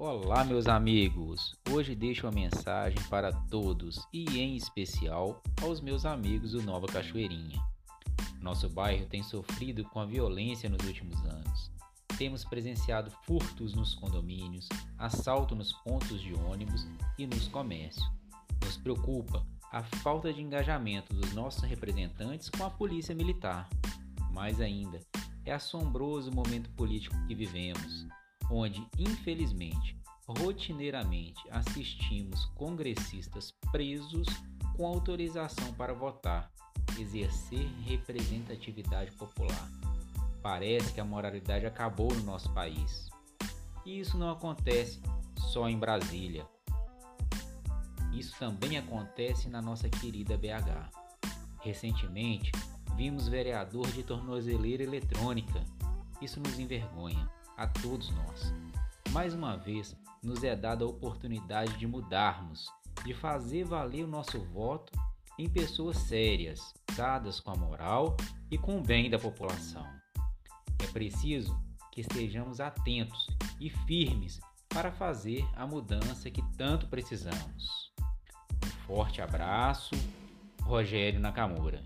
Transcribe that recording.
Olá, meus amigos! Hoje deixo uma mensagem para todos e, em especial, aos meus amigos do Nova Cachoeirinha. Nosso bairro tem sofrido com a violência nos últimos anos. Temos presenciado furtos nos condomínios, assalto nos pontos de ônibus e nos comércios. Nos preocupa a falta de engajamento dos nossos representantes com a polícia militar. Mais ainda, é assombroso o momento político que vivemos onde, infelizmente, rotineiramente assistimos congressistas presos com autorização para votar, exercer representatividade popular. Parece que a moralidade acabou no nosso país. E isso não acontece só em Brasília. Isso também acontece na nossa querida BH. Recentemente, vimos vereador de tornozeleira eletrônica. Isso nos envergonha a todos nós. Mais uma vez, nos é dada a oportunidade de mudarmos, de fazer valer o nosso voto em pessoas sérias, dadas com a moral e com o bem da população. É preciso que estejamos atentos e firmes para fazer a mudança que tanto precisamos. Um forte abraço, Rogério Nakamura.